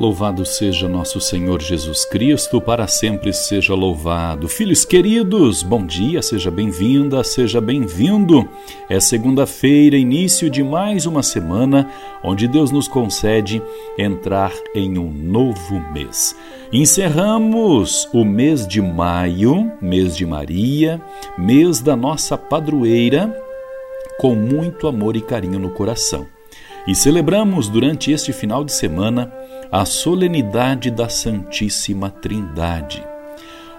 Louvado seja nosso Senhor Jesus Cristo, para sempre seja louvado. Filhos queridos, bom dia, seja bem-vinda, seja bem-vindo. É segunda-feira, início de mais uma semana, onde Deus nos concede entrar em um novo mês. Encerramos o mês de maio, mês de Maria, mês da nossa padroeira, com muito amor e carinho no coração. E celebramos durante este final de semana a solenidade da Santíssima Trindade.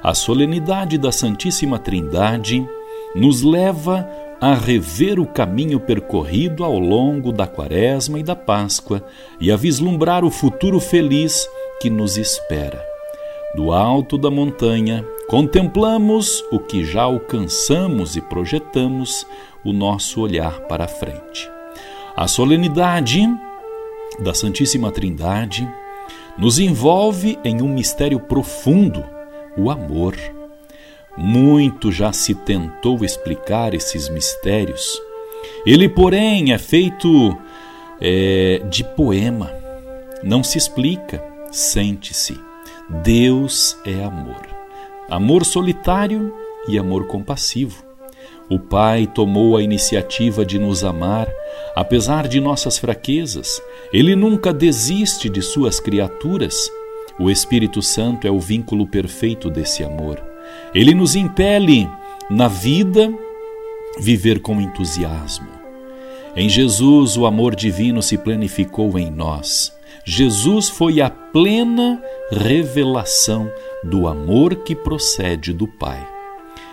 A solenidade da Santíssima Trindade nos leva a rever o caminho percorrido ao longo da Quaresma e da Páscoa e a vislumbrar o futuro feliz que nos espera. Do alto da montanha, contemplamos o que já alcançamos e projetamos o nosso olhar para a frente. A solenidade da Santíssima Trindade nos envolve em um mistério profundo, o amor. Muito já se tentou explicar esses mistérios. Ele, porém, é feito é, de poema. Não se explica, sente-se. Deus é amor. Amor solitário e amor compassivo. O Pai tomou a iniciativa de nos amar, apesar de nossas fraquezas. Ele nunca desiste de suas criaturas. O Espírito Santo é o vínculo perfeito desse amor. Ele nos impele, na vida, viver com entusiasmo. Em Jesus, o amor divino se planificou em nós. Jesus foi a plena revelação do amor que procede do Pai.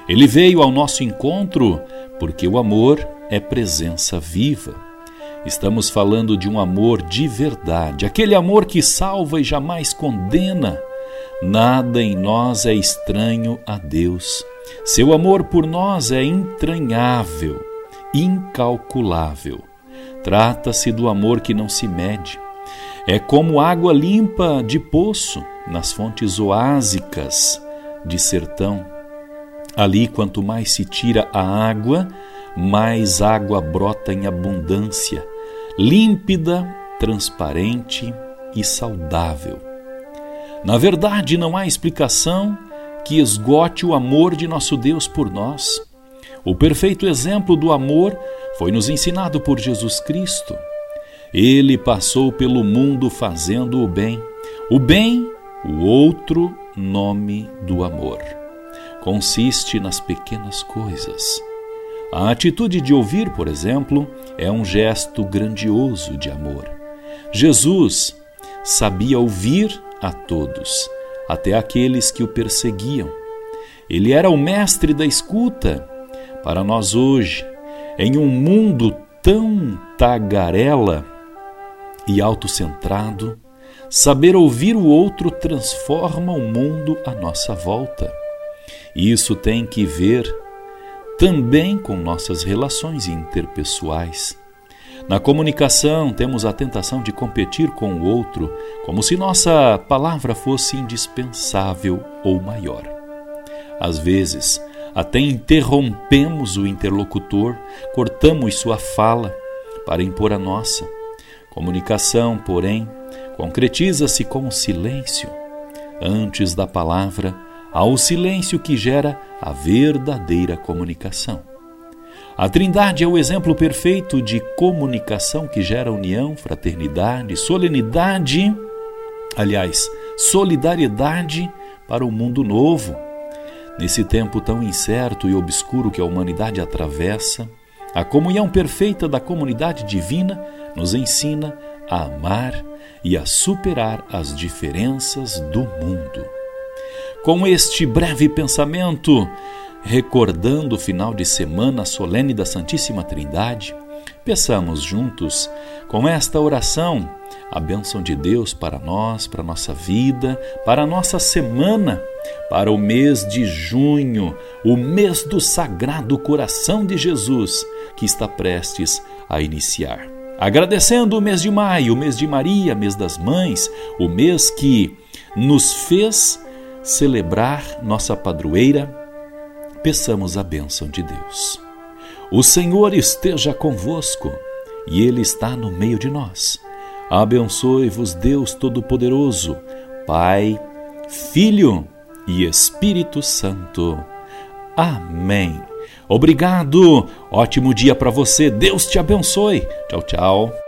Ele veio ao nosso encontro porque o amor é presença viva. Estamos falando de um amor de verdade, aquele amor que salva e jamais condena. Nada em nós é estranho a Deus. Seu amor por nós é entranhável, incalculável. Trata-se do amor que não se mede. É como água limpa de poço nas fontes oásicas de sertão Ali, quanto mais se tira a água, mais água brota em abundância, límpida, transparente e saudável. Na verdade, não há explicação que esgote o amor de nosso Deus por nós. O perfeito exemplo do amor foi nos ensinado por Jesus Cristo. Ele passou pelo mundo fazendo o bem. O bem, o outro nome do amor consiste nas pequenas coisas. A atitude de ouvir, por exemplo, é um gesto grandioso de amor. Jesus sabia ouvir a todos, até aqueles que o perseguiam. Ele era o mestre da escuta. Para nós hoje, em um mundo tão tagarela e autocentrado, saber ouvir o outro transforma o mundo à nossa volta. Isso tem que ver também com nossas relações interpessoais. Na comunicação, temos a tentação de competir com o outro, como se nossa palavra fosse indispensável ou maior. Às vezes, até interrompemos o interlocutor, cortamos sua fala para impor a nossa. Comunicação, porém, concretiza-se com o silêncio. Antes da palavra, ao silêncio que gera a verdadeira comunicação. A Trindade é o exemplo perfeito de comunicação que gera união, fraternidade, solenidade, aliás, solidariedade para o mundo novo. Nesse tempo tão incerto e obscuro que a humanidade atravessa, a comunhão perfeita da comunidade divina nos ensina a amar e a superar as diferenças do mundo. Com este breve pensamento, recordando o final de semana solene da Santíssima Trindade, peçamos juntos, com esta oração, a bênção de Deus para nós, para a nossa vida, para a nossa semana, para o mês de junho, o mês do Sagrado Coração de Jesus, que está prestes a iniciar. Agradecendo o mês de maio, o mês de Maria, mês das mães, o mês que nos fez celebrar nossa padroeira, peçamos a bênção de Deus. O Senhor esteja convosco e Ele está no meio de nós. Abençoe-vos, Deus Todo-Poderoso, Pai, Filho e Espírito Santo. Amém. Obrigado. Ótimo dia para você. Deus te abençoe. Tchau, tchau.